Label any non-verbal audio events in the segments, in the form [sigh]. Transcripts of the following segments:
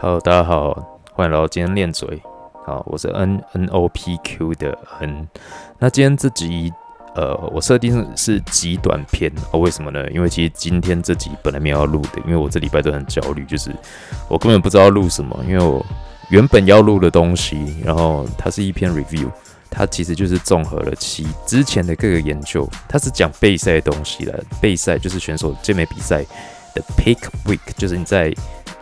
Hello，大家好，欢迎来到今天练嘴。好，我是 N N O P Q 的 N。那今天这集，呃，我设定是极短篇哦。为什么呢？因为其实今天这集本来没有要录的，因为我这礼拜都很焦虑，就是我根本不知道录什么。因为我原本要录的东西，然后它是一篇 review，它其实就是综合了其之前的各个研究，它是讲备赛的东西的。备赛就是选手健美比赛的 peak week，就是你在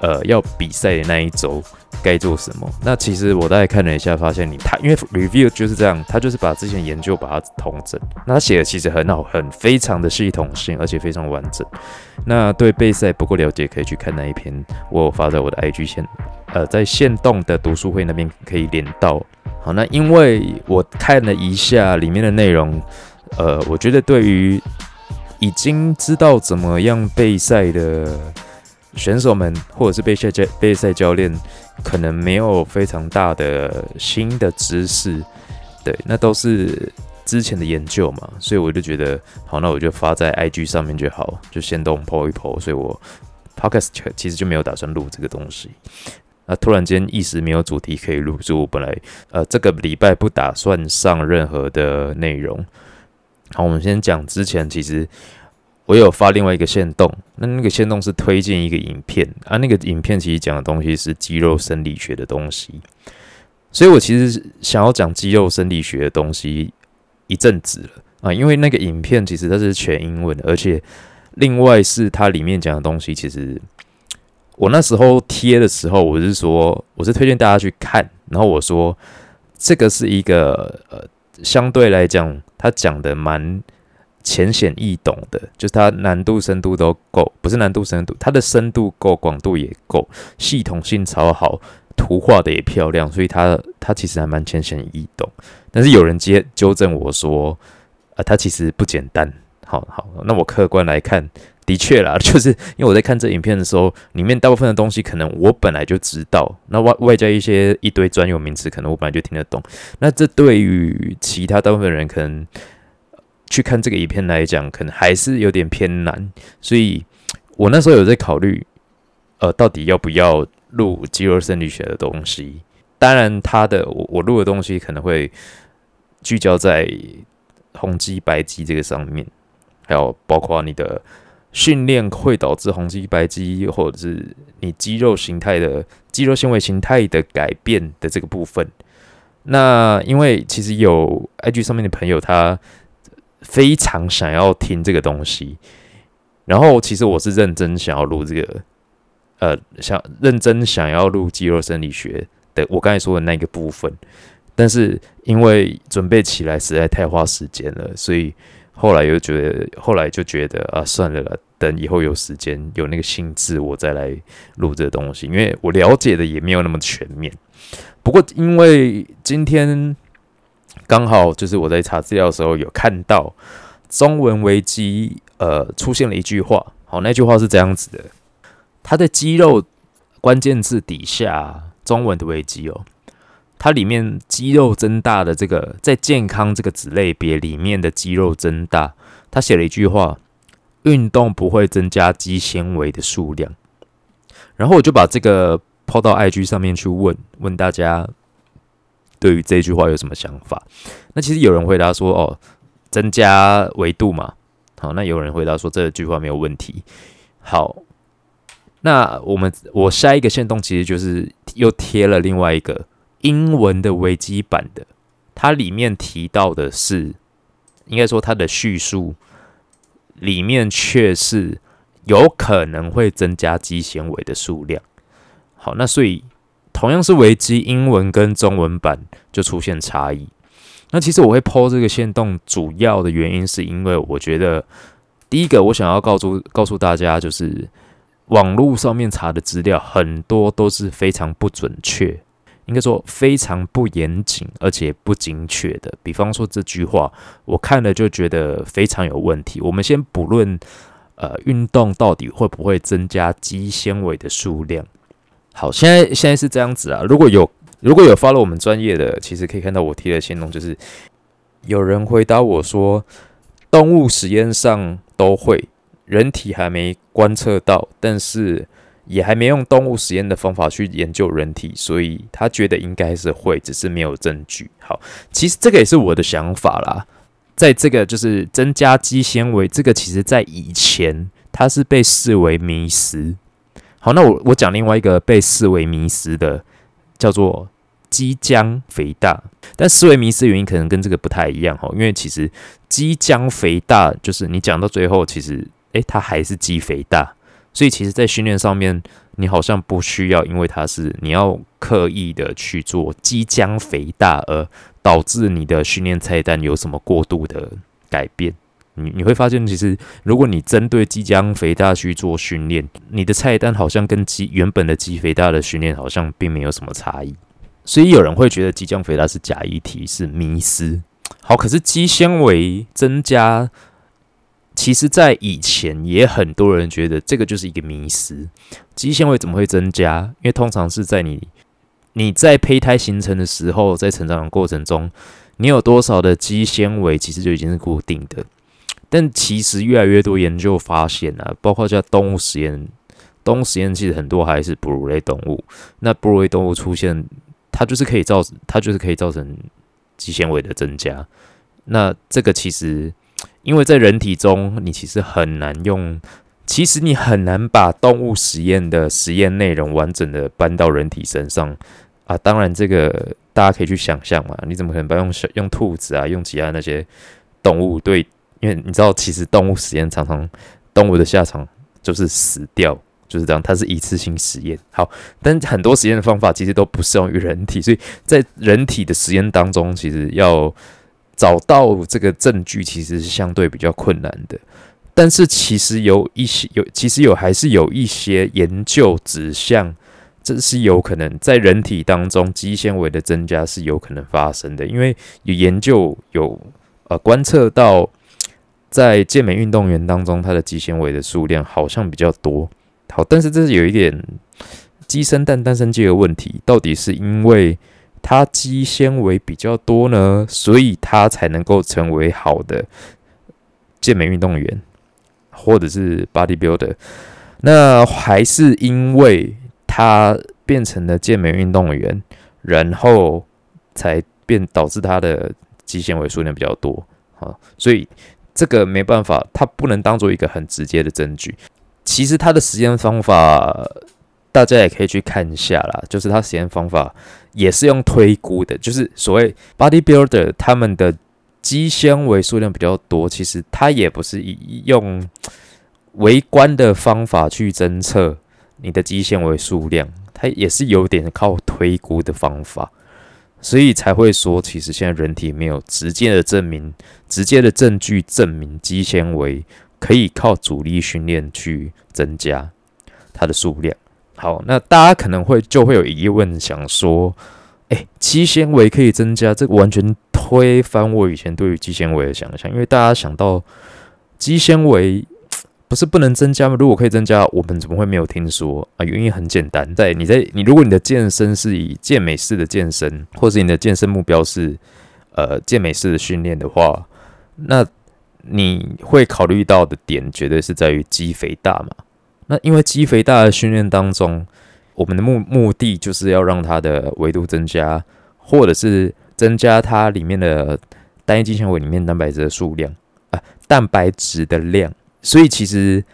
呃，要比赛的那一周该做什么？那其实我大概看了一下，发现你他因为 review 就是这样，他就是把之前研究把它统整。那他写的其实很好，很非常的系统性，而且非常完整。那对备赛不够了解，可以去看那一篇，我发在我的 IG 线，呃，在线动的读书会那边可以连到。好，那因为我看了一下里面的内容，呃，我觉得对于已经知道怎么样备赛的。选手们或者是备赛教备赛教练，可能没有非常大的新的知识，对，那都是之前的研究嘛，所以我就觉得好，那我就发在 IG 上面就好，就先动 po 一 po，所以我 podcast 其实就没有打算录这个东西。那突然间一时没有主题可以录，所以我本来呃这个礼拜不打算上任何的内容。好，我们先讲之前其实。我有发另外一个线动，那那个线动是推荐一个影片啊，那个影片其实讲的东西是肌肉生理学的东西，所以我其实想要讲肌肉生理学的东西一阵子了啊，因为那个影片其实它是全英文，而且另外是它里面讲的东西，其实我那时候贴的时候，我是说我是推荐大家去看，然后我说这个是一个呃相对来讲，他讲的蛮。浅显易懂的，就是它难度深度都够，不是难度深度，它的深度够，广度也够，系统性超好，图画的也漂亮，所以它它其实还蛮浅显易懂。但是有人接纠正我说，啊，它其实不简单。好好，那我客观来看，的确啦，[laughs] 就是因为我在看这影片的时候，里面大部分的东西可能我本来就知道，那外外加一些一堆专有名词，可能我本来就听得懂。那这对于其他大部分人可能。去看这个影片来讲，可能还是有点偏难，所以 [tsk] 我那时候有在考虑，呃，到底要不要录肌肉生理学的东西。当然，他的我我录的东西可能会聚焦在红肌白肌这个上面，还有包括你的训练会导致红肌白肌，或者是你肌肉形态的肌肉纤维形态的改变的这个部分。那因为其实有 IG 上面的朋友他。非常想要听这个东西，然后其实我是认真想要录这个，呃，想认真想要录肌肉生理学的我刚才说的那个部分，但是因为准备起来实在太花时间了，所以后来又觉得，后来就觉得啊，算了，等以后有时间有那个兴致，我再来录这个东西，因为我了解的也没有那么全面。不过因为今天。刚好就是我在查资料的时候有看到中文维基，呃，出现了一句话。好，那句话是这样子的：它的肌肉关键字底下，中文的维基哦，它里面肌肉增大的这个在健康这个子类别里面的肌肉增大，他写了一句话：运动不会增加肌纤维的数量。然后我就把这个抛到 IG 上面去问问大家。对于这句话有什么想法？那其实有人回答说：“哦，增加维度嘛。”好，那有人回答说这句话没有问题。好，那我们我下一个线动其实就是又贴了另外一个英文的维基版的，它里面提到的是，应该说它的叙述里面却是有可能会增加肌纤维的数量。好，那所以。同样是维基英文跟中文版就出现差异。那其实我会抛这个线动，主要的原因是因为我觉得，第一个我想要告诉告诉大家，就是网络上面查的资料很多都是非常不准确，应该说非常不严谨，而且不精确的。比方说这句话，我看了就觉得非常有问题。我们先不论，呃，运动到底会不会增加肌纤维的数量。好，现在现在是这样子啊。如果有如果有发了我们专业的，其实可以看到我贴的线动，就是有人回答我说，动物实验上都会，人体还没观测到，但是也还没用动物实验的方法去研究人体，所以他觉得应该是会，只是没有证据。好，其实这个也是我的想法啦。在这个就是增加肌纤维，这个其实在以前它是被视为迷思。好，那我我讲另外一个被视为迷失的，叫做肌浆肥大。但视为迷思原因可能跟这个不太一样哈，因为其实肌浆肥大就是你讲到最后，其实诶，它还是肌肥大。所以其实，在训练上面，你好像不需要，因为它是你要刻意的去做肌浆肥大，而导致你的训练菜单有什么过度的改变。你你会发现，其实如果你针对肌浆肥大去做训练，你的菜单好像跟肌原本的肌肥大的训练好像并没有什么差异。所以有人会觉得肌浆肥大是假议题，是迷失。好，可是肌纤维增加。其实，在以前也很多人觉得这个就是一个迷思，肌纤维怎么会增加？因为通常是在你你在胚胎形成的时候，在成长的过程中，你有多少的肌纤维，其实就已经是固定的。但其实越来越多研究发现啊，包括像动物实验，动物实验其实很多还是哺乳类动物。那哺乳类动物出现，它就是可以造，它就是可以造成肌纤维的增加。那这个其实。因为在人体中，你其实很难用，其实你很难把动物实验的实验内容完整的搬到人体身上啊。当然，这个大家可以去想象嘛。你怎么可能不用用兔子啊，用其他那些动物？对，因为你知道，其实动物实验常常动物的下场就是死掉，就是这样。它是一次性实验。好，但很多实验的方法其实都不适用于人体，所以在人体的实验当中，其实要。找到这个证据其实是相对比较困难的，但是其实有一些有，其实有还是有一些研究指向，这是有可能在人体当中肌纤维的增加是有可能发生的，因为有研究有呃观测到，在健美运动员当中，他的肌纤维的数量好像比较多。好，但是这是有一点鸡生蛋蛋生鸡的问题，到底是因为？它肌纤维比较多呢，所以它才能够成为好的健美运动员，或者是 bodybuilder。那还是因为它变成了健美运动员，然后才变导致它的肌纤维数量比较多好。所以这个没办法，它不能当做一个很直接的证据。其实它的实验方法。大家也可以去看一下啦，就是它实验方法也是用推估的，就是所谓 bodybuilder 他们的肌纤维数量比较多，其实它也不是以用微观的方法去侦测你的肌纤维数量，它也是有点靠推估的方法，所以才会说，其实现在人体没有直接的证明、直接的证据证明肌纤维可以靠阻力训练去增加它的数量。好，那大家可能会就会有疑问，想说，哎，肌纤维可以增加，这完全推翻我以前对于肌纤维的想象。因为大家想到肌纤维不是不能增加吗？如果可以增加，我们怎么会没有听说啊？原因很简单，在你在你如果你的健身是以健美式的健身，或者你的健身目标是呃健美式的训练的话，那你会考虑到的点绝对是在于肌肥大嘛。那因为肌肥大的训练当中，我们的目目的就是要让它的维度增加，或者是增加它里面的单一肌纤维里面蛋白质的数量啊，蛋白质的量。所以其实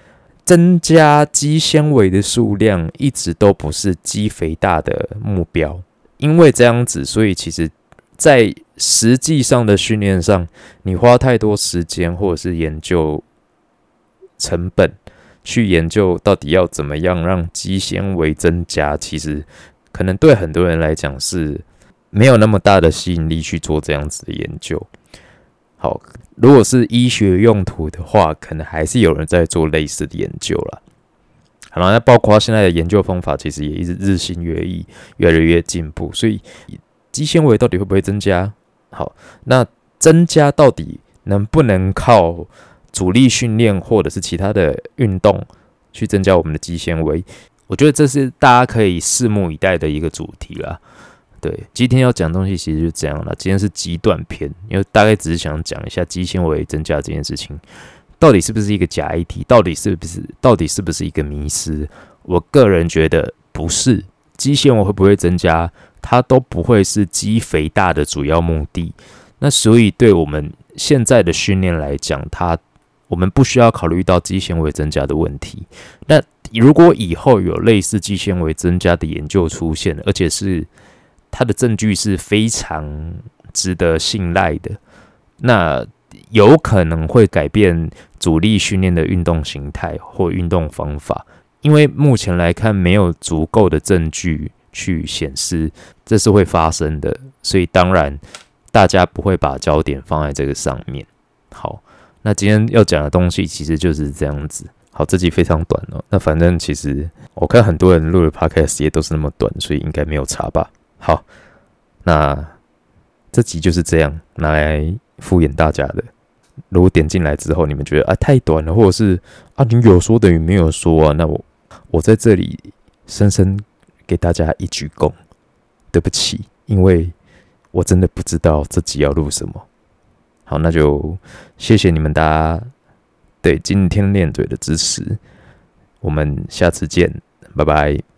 增加肌纤维的数量一直都不是肌肥大的目标，因为这样子，所以其实在实际上的训练上，你花太多时间或者是研究成本。去研究到底要怎么样让肌纤维增加，其实可能对很多人来讲是没有那么大的吸引力去做这样子的研究。好，如果是医学用途的话，可能还是有人在做类似的研究了。好了，那包括现在的研究方法，其实也一直日新月异，越来越进步。所以肌纤维到底会不会增加？好，那增加到底能不能靠？阻力训练或者是其他的运动去增加我们的肌纤维，我觉得这是大家可以拭目以待的一个主题啦。对，今天要讲东西其实就这样了。今天是极短篇，因为大概只是想讲一下肌纤维增加这件事情到底是不是一个假议题，到底是不是到底是不是一个迷失，我个人觉得不是，肌纤维会不会增加，它都不会是肌肥大的主要目的。那所以对我们现在的训练来讲，它我们不需要考虑到肌纤维增加的问题。那如果以后有类似肌纤维增加的研究出现，而且是它的证据是非常值得信赖的，那有可能会改变主力训练的运动形态或运动方法。因为目前来看，没有足够的证据去显示这是会发生的，所以当然大家不会把焦点放在这个上面。好，那今天要讲的东西其实就是这样子。好，这集非常短哦。那反正其实我看很多人录的 podcast 也都是那么短，所以应该没有差吧。好，那这集就是这样拿来敷衍大家的。如果点进来之后你们觉得啊太短了，或者是啊你有说等于没有说啊，那我。我在这里深深给大家一鞠躬，对不起，因为我真的不知道这集要录什么。好，那就谢谢你们大家对今天练嘴的支持，我们下次见，拜拜。